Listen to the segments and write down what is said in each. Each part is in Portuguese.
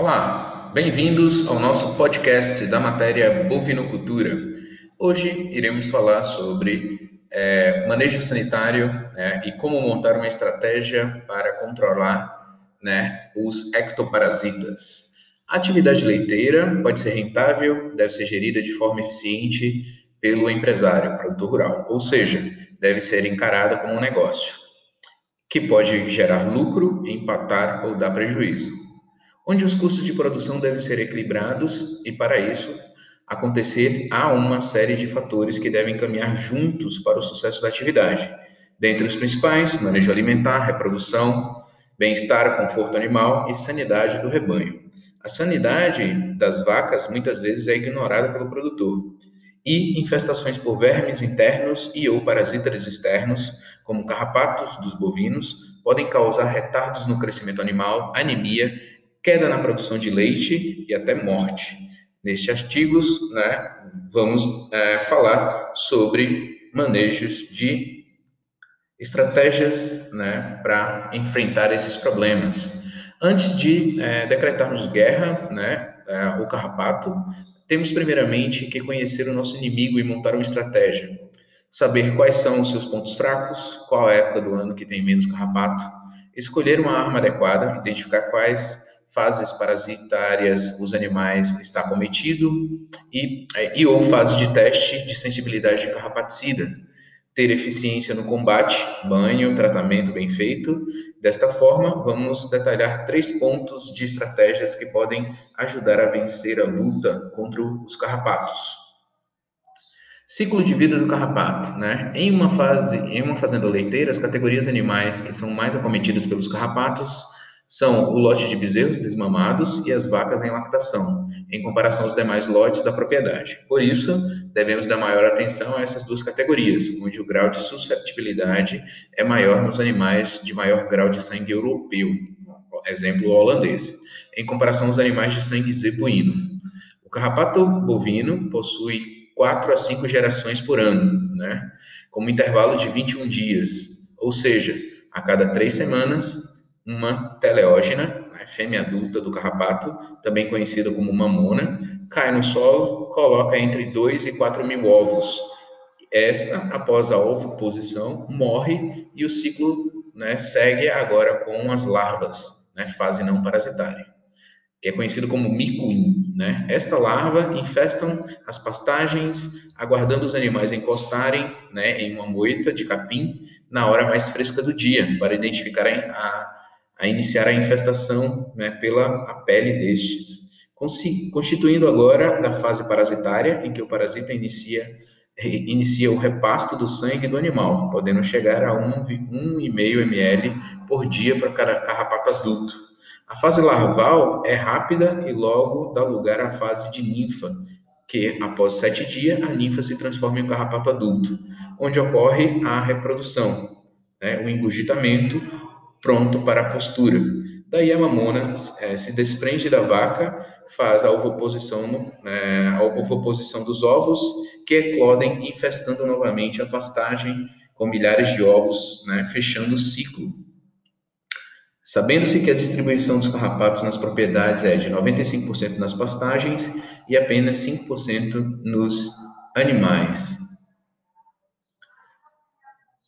Olá, bem-vindos ao nosso podcast da matéria bovinocultura. Hoje iremos falar sobre é, manejo sanitário né, e como montar uma estratégia para controlar né, os ectoparasitas. A atividade leiteira pode ser rentável, deve ser gerida de forma eficiente pelo empresário, produtor rural, ou seja, deve ser encarada como um negócio, que pode gerar lucro, empatar ou dar prejuízo onde os custos de produção devem ser equilibrados e, para isso, acontecer há uma série de fatores que devem caminhar juntos para o sucesso da atividade. Dentre os principais, manejo alimentar, reprodução, bem-estar, conforto animal e sanidade do rebanho. A sanidade das vacas muitas vezes é ignorada pelo produtor. E infestações por vermes internos e ou parasitas externos, como carrapatos dos bovinos, podem causar retardos no crescimento animal, anemia queda na produção de leite e até morte. Nestes artigos, né, vamos é, falar sobre manejos de estratégias né, para enfrentar esses problemas. Antes de é, decretarmos guerra, né, é, o carrapato, temos primeiramente que conhecer o nosso inimigo e montar uma estratégia. Saber quais são os seus pontos fracos, qual a época do ano que tem menos carrapato, escolher uma arma adequada, identificar quais fases parasitárias os animais está cometido e, é, e ou fase de teste de sensibilidade de carrapaticida, ter eficiência no combate, banho, tratamento bem feito. Desta forma, vamos detalhar três pontos de estratégias que podem ajudar a vencer a luta contra os carrapatos. Ciclo de vida do carrapato, né? Em uma fase, em uma fazenda leiteira, as categorias animais que são mais acometidas pelos carrapatos são o lote de bezerros desmamados e as vacas em lactação, em comparação aos demais lotes da propriedade. Por isso, devemos dar maior atenção a essas duas categorias, onde o grau de susceptibilidade é maior nos animais de maior grau de sangue europeu, exemplo holandês, em comparação aos animais de sangue zebuíno. O carrapato bovino possui 4 a 5 gerações por ano, né? com um intervalo de 21 dias, ou seja, a cada três semanas uma teleógena, né, fêmea adulta do carrapato, também conhecida como mamona, cai no solo, coloca entre 2 e 4 mil ovos. Esta, após a ovoposição, morre e o ciclo né, segue agora com as larvas, né, fase não parasitária, que é conhecido como micuim. Né? Esta larva infestam as pastagens, aguardando os animais encostarem né, em uma moita de capim na hora mais fresca do dia, para identificar a a iniciar a infestação né, pela a pele destes, constituindo agora da fase parasitária, em que o parasita inicia, inicia o repasto do sangue do animal, podendo chegar a 1,5 ml por dia para cada carrapato adulto. A fase larval é rápida e logo dá lugar à fase de ninfa, que após sete dias a ninfa se transforma em um carrapato adulto, onde ocorre a reprodução, né, o engurgitamento pronto para a postura. Daí a mamona é, se desprende da vaca, faz a ovoposição, é, a ovoposição dos ovos, que eclodem, infestando novamente a pastagem com milhares de ovos, né, fechando o ciclo. Sabendo-se que a distribuição dos carrapatos nas propriedades é de 95% nas pastagens e apenas 5% nos animais.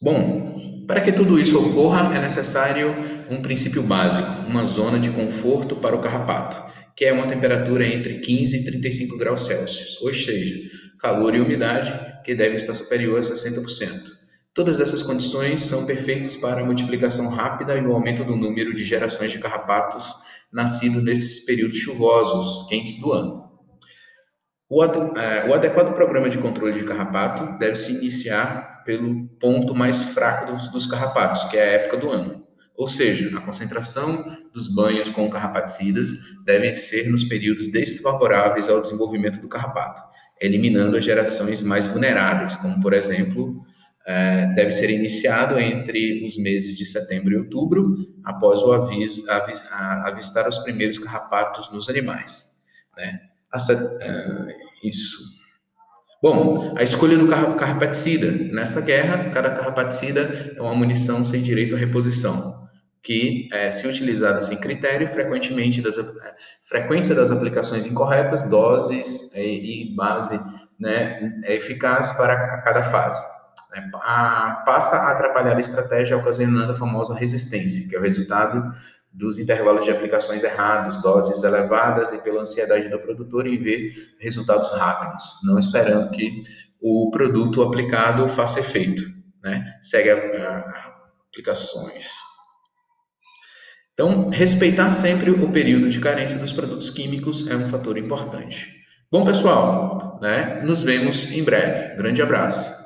Bom, para que tudo isso ocorra, é necessário um princípio básico, uma zona de conforto para o carrapato, que é uma temperatura entre 15 e 35 graus Celsius, ou seja, calor e umidade que deve estar superior a 60%. Todas essas condições são perfeitas para a multiplicação rápida e o aumento do número de gerações de carrapatos nascidos nesses períodos chuvosos, quentes do ano. O, é, o adequado programa de controle de carrapato deve se iniciar pelo ponto mais fraco dos, dos carrapatos, que é a época do ano. Ou seja, a concentração dos banhos com carrapaticidas deve ser nos períodos desfavoráveis ao desenvolvimento do carrapato, eliminando as gerações mais vulneráveis, como, por exemplo, é, deve ser iniciado entre os meses de setembro e outubro, após o aviso, avis, avistar os primeiros carrapatos nos animais. Né? É, isso. Bom, a escolha do carro carrapaticida. Nessa guerra, cada carrapaticida é uma munição sem direito à reposição. que é, se utilizada sem critério, frequentemente das, é, frequência das aplicações incorretas, doses e, e base né, é eficaz para cada fase. A, passa a atrapalhar a estratégia, ocasionando a famosa resistência, que é o resultado dos intervalos de aplicações errados, doses elevadas e pela ansiedade do produtor em ver resultados rápidos, não esperando que o produto aplicado faça efeito. Né? Segue aplicações. Então, respeitar sempre o período de carência dos produtos químicos é um fator importante. Bom, pessoal, né, nos vemos em breve. Grande abraço.